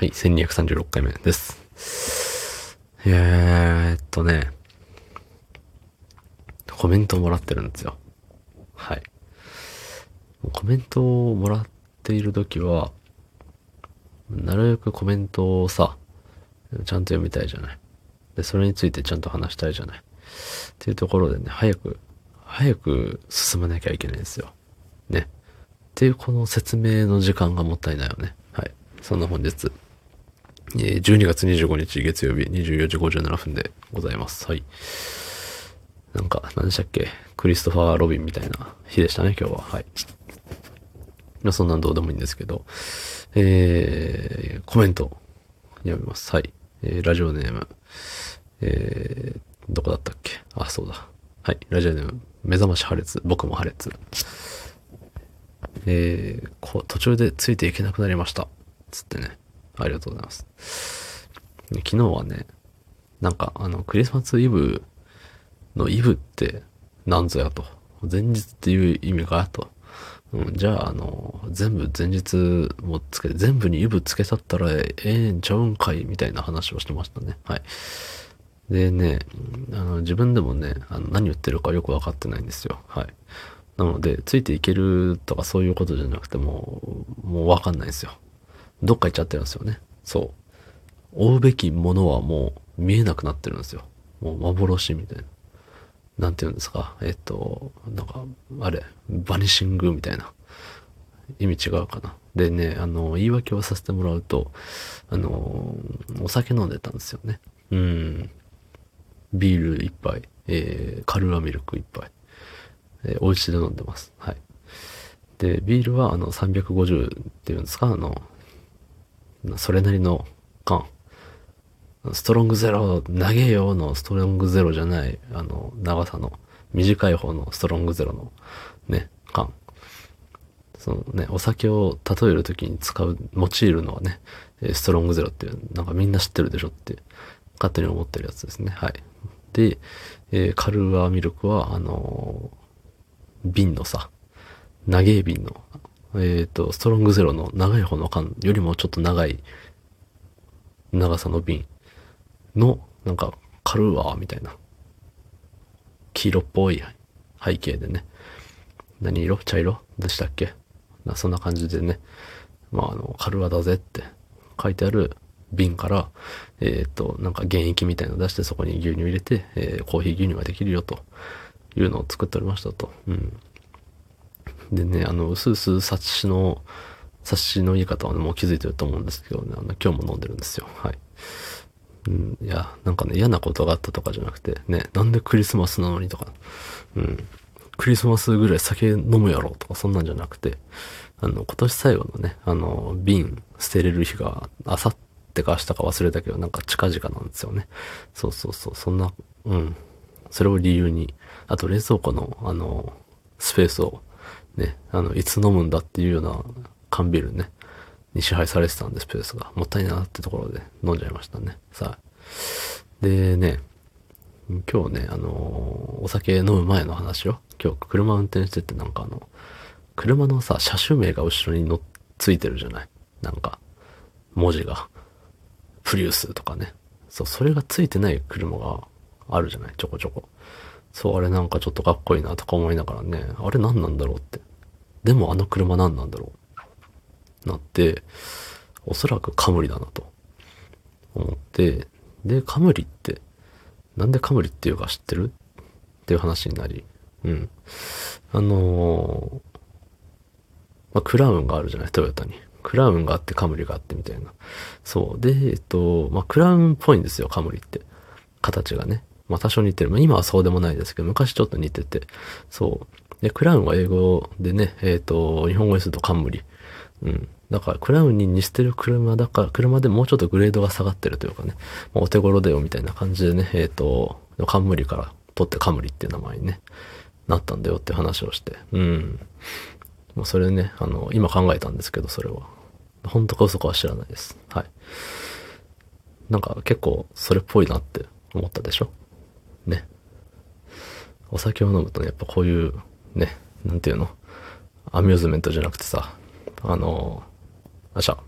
はい、1236回目です。えーっとね、コメントをもらってるんですよ。はい。コメントをもらっているときは、なるべくコメントをさ、ちゃんと読みたいじゃない。で、それについてちゃんと話したいじゃない。っていうところでね、早く、早く進まなきゃいけないんですよ。ね。っていうこの説明の時間がもったいないよね。はい。そんな本日、12月25日月曜日24時57分でございます。はい。なんか、何でしたっけ？クリストファー・ロビンみたいな日でしたね、今日は。はい。まあそんなんどうでもいいんですけど、えー、コメント読みます。はい。えー、ラジオネーム、えー、どこだったっけ？あ、そうだ。はい。ラジオネーム、目覚まし破裂、僕も破裂。えー、こ、途中でついていけなくなりました。つってね。ありがとうございます。昨日はね、なんか、あの、クリスマスイブのイブって何ぞやと。前日っていう意味かと。うん、じゃあ、あの、全部前日もつけて、全部にイブつけたったらええんちゃうんかいみたいな話をしてましたね。はい。でね、あの、自分でもね、あの何言ってるかよくわかってないんですよ。はい。なので、ついていけるとかそういうことじゃなくても、もうわかんないですよ。どっか行っちゃってるんですよね。そう。追うべきものはもう見えなくなってるんですよ。もう幻みたいな。なんて言うんですか？えっと、なんか、あれ、バニシングみたいな。意味違うかな。でね、あの、言い訳をさせてもらうと、あの、お酒飲んでたんですよね。うん。ビール一杯、えー、カルアミルク一杯、えー、お家で飲んでます。はい。で、ビールはあの350っていうんですか、あの、それなりの缶。ストロングゼロ、長えよのストロングゼロじゃない、あの、長さの、短い方のストロングゼロの、ね、缶。そのね、お酒を例えるときに使う、用いるのはね、ストロングゼロっていう、なんかみんな知ってるでしょって、勝手に思ってるやつですね。はい。で、えーカルーアミルクは、あのー瓶のさ、長い瓶の、えっ、と、ストロングゼロの長い方の缶よりもちょっと長い長さの瓶の、なんか、カルーアみたいな、黄色っぽい背景でね、何色？茶色？でしたっけ？そんな感じでね、まあ、あの、カルーだぜって書いてある瓶から、えっ、と、なんか原液みたいの出してそこに牛乳入れて、えーコーヒー牛乳ができるよというのを作っておりましたと。うん。でね、あの、うすうす察しの、察しの言い方はね、もう気づいてると思うんですけどね、あの、今日も飲んでるんですよ。はい。うん、いや、なんかね、嫌なことがあったとかじゃなくて、ね、なんでクリスマスなのにとか、うん、クリスマスぐらい酒飲むやろとか、そんなんじゃなくて、あの、今年最後のね、あの、瓶捨てれる日が、あさってか明日か忘れたけど、なんか近々なんですよね。そうそうそう、そんな、うん。それを理由に、あと冷蔵庫の、あの、スペースを、ね、あの、いつ飲むんだっていうような缶ビールね、に支配されてたんで、スペースが。もったいなってところで飲んじゃいましたね。さあ。でね、今日ね、あのお酒飲む前の話を、今日車運転しててなんかあの、車のさ、車種名が後ろにのっついてるじゃない？なんか、文字が。プリウスとかね。そう、それがついてない車があるじゃない？ちょこちょこ。そう、あれなんかちょっとかっこいいなとか思いながらね、あれ何なんだろうって。でもあの車何なんだろうなって、おそらくカムリだなと思って、で、カムリって、なんでカムリっていうか知ってる？っていう話になり、うん。あのーまあ、クラウンがあるじゃない、トヨタに。クラウンがあってカムリがあってみたいな。そう。で、えっと、まあ、クラウンっぽいんですよ、カムリって。形がね。まあ、多少似てる。まあ、今はそうでもないですけど、昔ちょっと似てて。そう。で、クラウンは英語でね、えっと、日本語にするとカムリ。うん。だから、クラウンに似せてる車だから、車でもうちょっとグレードが下がってるというかね、まあ、お手頃だよみたいな感じでね、えっと、カムリから取ってカムリっていう名前にね、なったんだよって話をして。うん。もうそれね、あの、今考えたんですけど、それは。本当か嘘かは知らないです。はい。なんか結構それっぽいなって思ったでしょ？ね。お酒を飲むとね、やっぱこういう、ね、なんていうの？アミューズメントじゃなくてさ、あの、あしゃ、